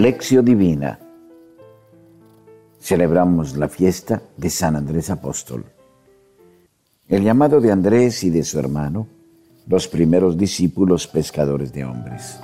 Lección Divina. Celebramos la fiesta de San Andrés Apóstol. El llamado de Andrés y de su hermano, los primeros discípulos pescadores de hombres.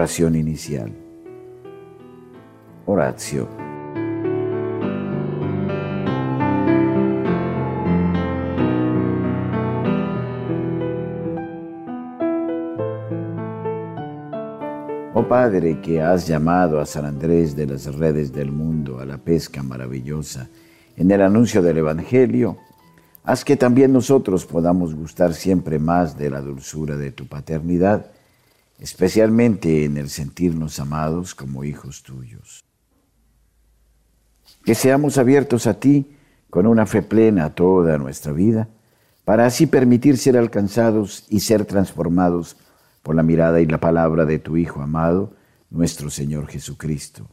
Oración inicial. Oratio. Oh Padre, que has llamado a San Andrés de las redes del mundo a la pesca maravillosa en el anuncio del Evangelio, haz que también nosotros podamos gustar siempre más de la dulzura de tu paternidad especialmente en el sentirnos amados como hijos tuyos. Que seamos abiertos a ti con una fe plena toda nuestra vida, para así permitir ser alcanzados y ser transformados por la mirada y la palabra de tu Hijo amado, nuestro Señor Jesucristo,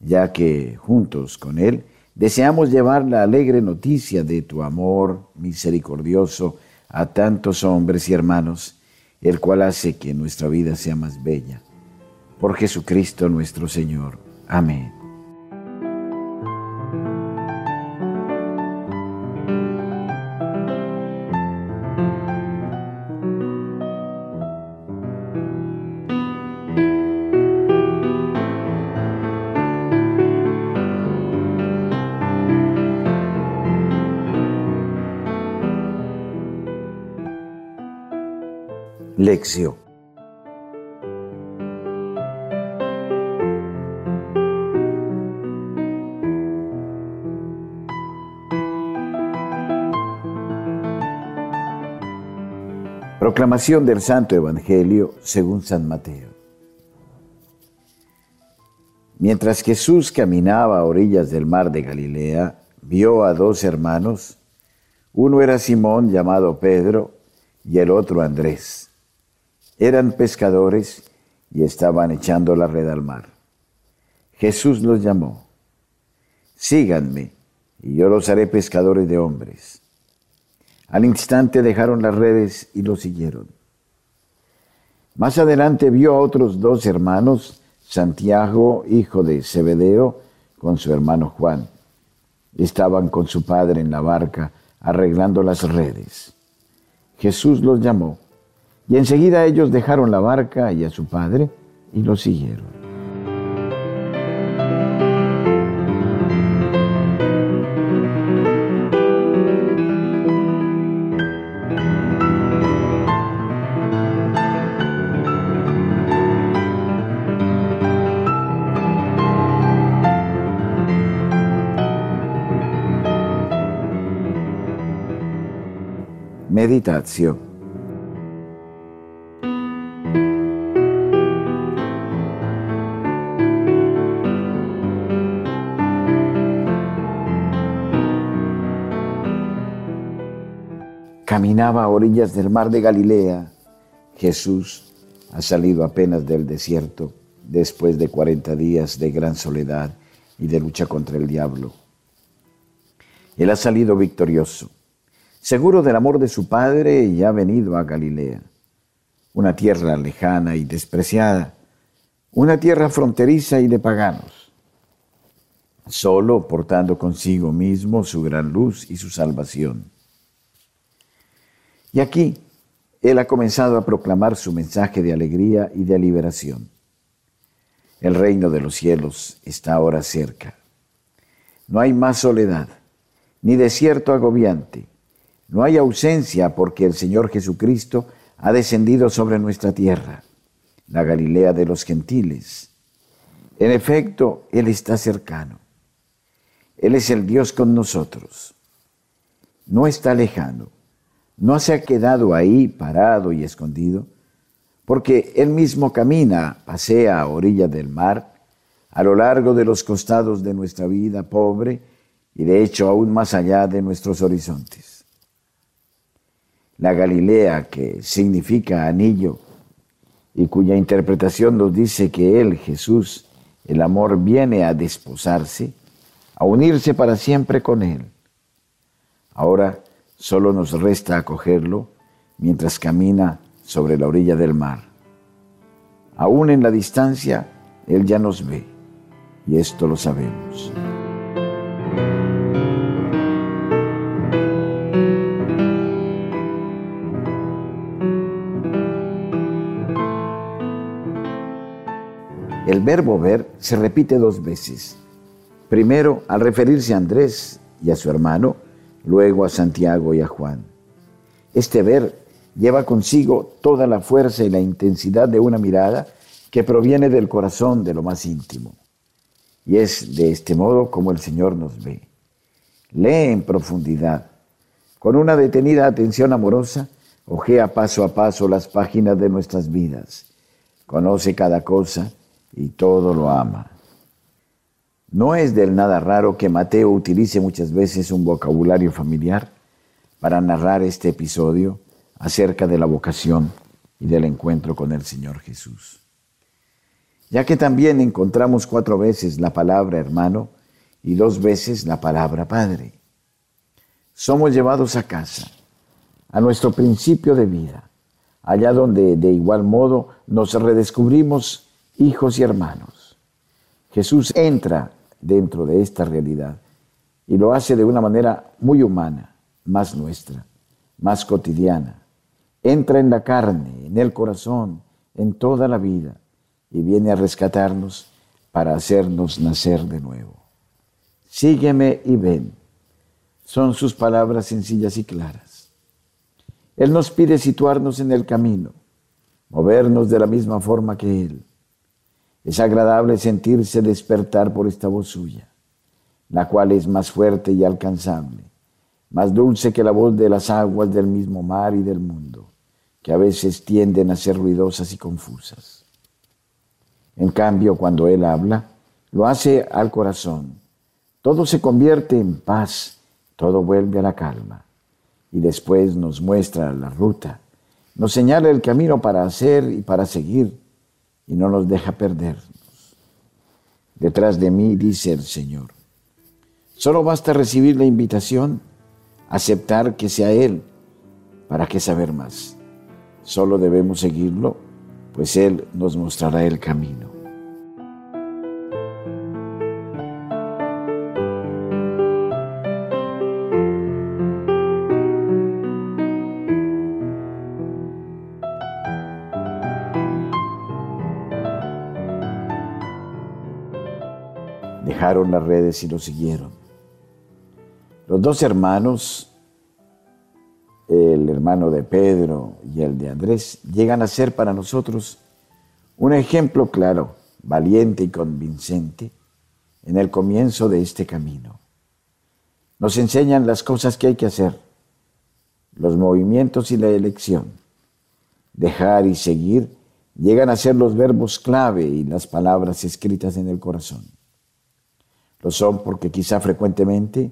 ya que juntos con Él deseamos llevar la alegre noticia de tu amor misericordioso a tantos hombres y hermanos, el cual hace que nuestra vida sea más bella. Por Jesucristo nuestro Señor. Amén. Lección. Proclamación del Santo Evangelio según San Mateo. Mientras Jesús caminaba a orillas del mar de Galilea, vio a dos hermanos. Uno era Simón llamado Pedro y el otro Andrés eran pescadores y estaban echando la red al mar. Jesús los llamó, síganme y yo los haré pescadores de hombres. Al instante dejaron las redes y lo siguieron. Más adelante vio a otros dos hermanos, Santiago, hijo de Zebedeo, con su hermano Juan. Estaban con su padre en la barca arreglando las redes. Jesús los llamó y enseguida ellos dejaron la barca y a su padre y lo siguieron. Meditación a orillas del mar de Galilea, Jesús ha salido apenas del desierto después de 40 días de gran soledad y de lucha contra el diablo. Él ha salido victorioso, seguro del amor de su Padre y ha venido a Galilea, una tierra lejana y despreciada, una tierra fronteriza y de paganos, solo portando consigo mismo su gran luz y su salvación. Y aquí Él ha comenzado a proclamar su mensaje de alegría y de liberación. El reino de los cielos está ahora cerca. No hay más soledad, ni desierto agobiante. No hay ausencia porque el Señor Jesucristo ha descendido sobre nuestra tierra, la Galilea de los gentiles. En efecto, Él está cercano. Él es el Dios con nosotros. No está lejano no se ha quedado ahí parado y escondido, porque Él mismo camina, pasea a orilla del mar, a lo largo de los costados de nuestra vida pobre y de hecho aún más allá de nuestros horizontes. la Galilea, que significa anillo, y cuya interpretación nos dice que Él, Jesús, el amor viene a desposarse, a unirse para siempre con Él. Ahora solo nos resta acogerlo mientras camina sobre la orilla del mar. Aún en la distancia, Él ya nos ve, y esto lo sabemos. El verbo ver se repite dos veces. Primero al referirse a Andrés y a su hermano, luego a Santiago y a Juan. Este ver lleva consigo toda la fuerza y la intensidad de una mirada que proviene del corazón de lo más íntimo. Y es de este modo como el Señor nos ve. Lee en profundidad. Con una detenida atención amorosa, ojea paso a paso las páginas de nuestras vidas. Conoce cada cosa y todo lo ama. No es del nada raro que Mateo utilice muchas veces un vocabulario familiar para narrar este episodio acerca de la vocación y del encuentro con el Señor Jesús. Ya que también encontramos cuatro veces la palabra hermano y dos veces la palabra padre. Somos llevados a casa, a nuestro principio de vida, allá donde de igual modo nos redescubrimos hijos y hermanos. Jesús entra dentro de esta realidad y lo hace de una manera muy humana, más nuestra, más cotidiana. Entra en la carne, en el corazón, en toda la vida y viene a rescatarnos para hacernos nacer de nuevo. Sígueme y ven. Son sus palabras sencillas y claras. Él nos pide situarnos en el camino, movernos de la misma forma que Él es agradable sentirse despertar por esta voz suya, la cual es más fuerte y alcanzable, más dulce que la voz de las aguas del mismo mar y del mundo, que a veces tienden a ser ruidosas y confusas. En cambio, cuando Él habla, lo hace al corazón. Todo se convierte en paz, todo vuelve a la calma. Y después nos muestra la ruta, nos señala el camino para hacer y para seguir y no nos deja perdernos. Detrás de mí dice el Señor. Solo basta recibir la invitación, aceptar que sea Él. ¿Para qué saber más? Solo debemos seguirlo, pues Él nos mostrará el camino. Las redes y lo siguieron. Los dos hermanos, el hermano de Pedro y el de Andrés, llegan a ser para nosotros un ejemplo claro, valiente y convincente en el comienzo de este camino. Nos enseñan las cosas que hay que hacer, los movimientos y la elección. Dejar y seguir llegan a ser los verbos clave y las palabras escritas en el corazón. Lo son porque quizá frecuentemente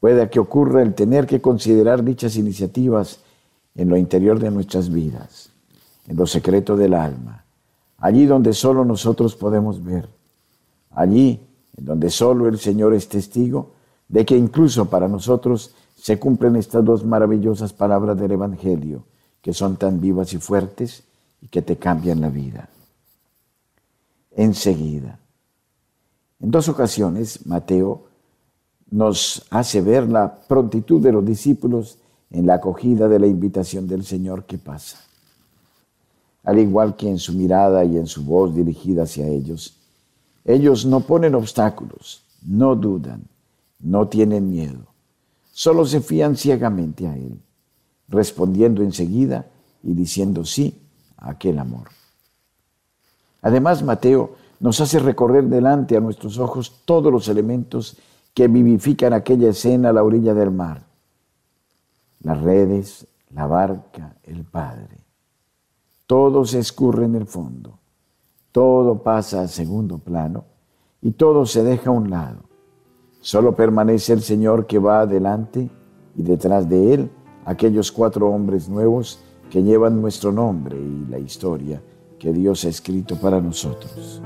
pueda que ocurra el tener que considerar dichas iniciativas en lo interior de nuestras vidas, en lo secreto del alma, allí donde solo nosotros podemos ver, allí en donde solo el Señor es testigo de que incluso para nosotros se cumplen estas dos maravillosas palabras del Evangelio, que son tan vivas y fuertes y que te cambian la vida. Enseguida, en dos ocasiones, Mateo nos hace ver la prontitud de los discípulos en la acogida de la invitación del Señor que pasa. Al igual que en su mirada y en su voz dirigida hacia ellos, ellos no ponen obstáculos, no dudan, no tienen miedo, solo se fían ciegamente a Él, respondiendo enseguida y diciendo sí a aquel amor. Además, Mateo nos hace recorrer delante a nuestros ojos todos los elementos que vivifican aquella escena a la orilla del mar. Las redes, la barca, el Padre. Todo se escurre en el fondo, todo pasa a segundo plano y todo se deja a un lado. Solo permanece el Señor que va adelante y detrás de Él aquellos cuatro hombres nuevos que llevan nuestro nombre y la historia que Dios ha escrito para nosotros.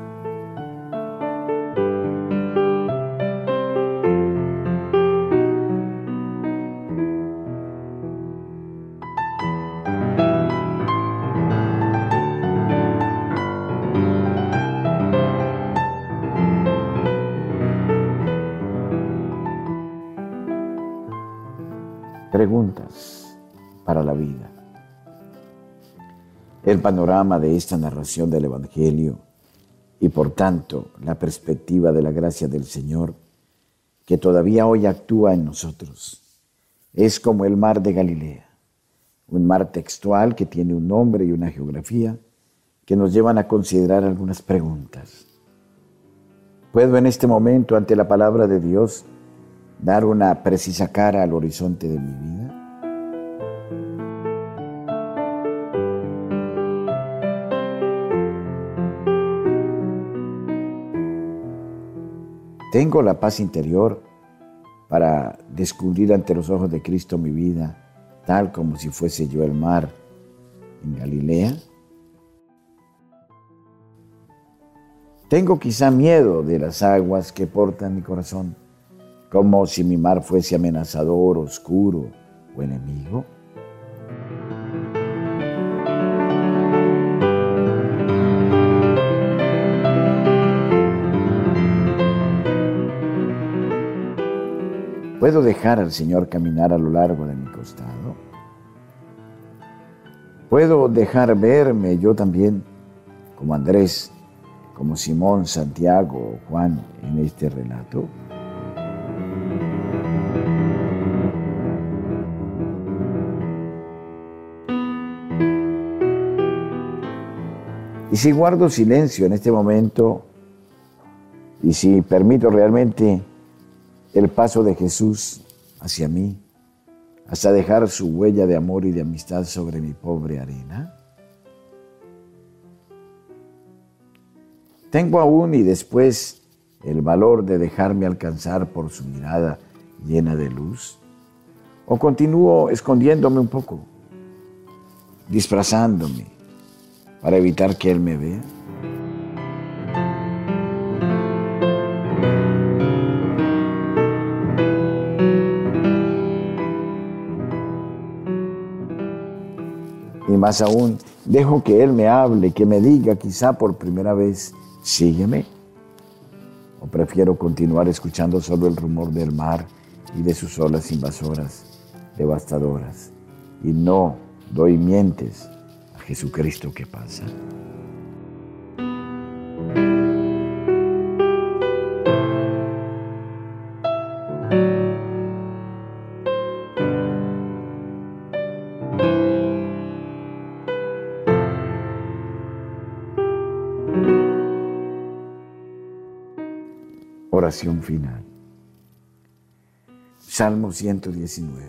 El panorama de esta narración del Evangelio y por tanto la perspectiva de la gracia del Señor que todavía hoy actúa en nosotros es como el mar de Galilea, un mar textual que tiene un nombre y una geografía que nos llevan a considerar algunas preguntas. ¿Puedo en este momento ante la palabra de Dios dar una precisa cara al horizonte de mi vida? Tengo la paz interior para descubrir ante los ojos de Cristo mi vida, tal como si fuese yo el mar en Galilea. Tengo quizá miedo de las aguas que portan mi corazón como si mi mar fuese amenazador, oscuro o enemigo? ¿Puedo dejar al Señor caminar a lo largo de mi costado? ¿Puedo dejar verme yo también como Andrés, como Simón, Santiago o Juan en este relato? Y si guardo silencio en este momento y si permito realmente el paso de Jesús hacia mí, hasta dejar su huella de amor y de amistad sobre mi pobre arena, tengo aún y después el valor de dejarme alcanzar por su mirada llena de luz, o continúo escondiéndome un poco, disfrazándome para evitar que Él me vea? Más aún, dejo que Él me hable, que me diga quizá por primera vez, sígueme. O prefiero continuar escuchando solo el rumor del mar y de sus olas invasoras, devastadoras. Y no doy mientes Jesucristo que pasa. Oración final. Salmo 119.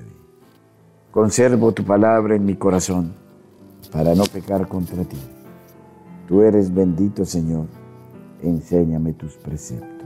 Conservo tu palabra en mi corazón para no pecar contra ti. Tú eres bendito, Señor, enséñame tus preceptos.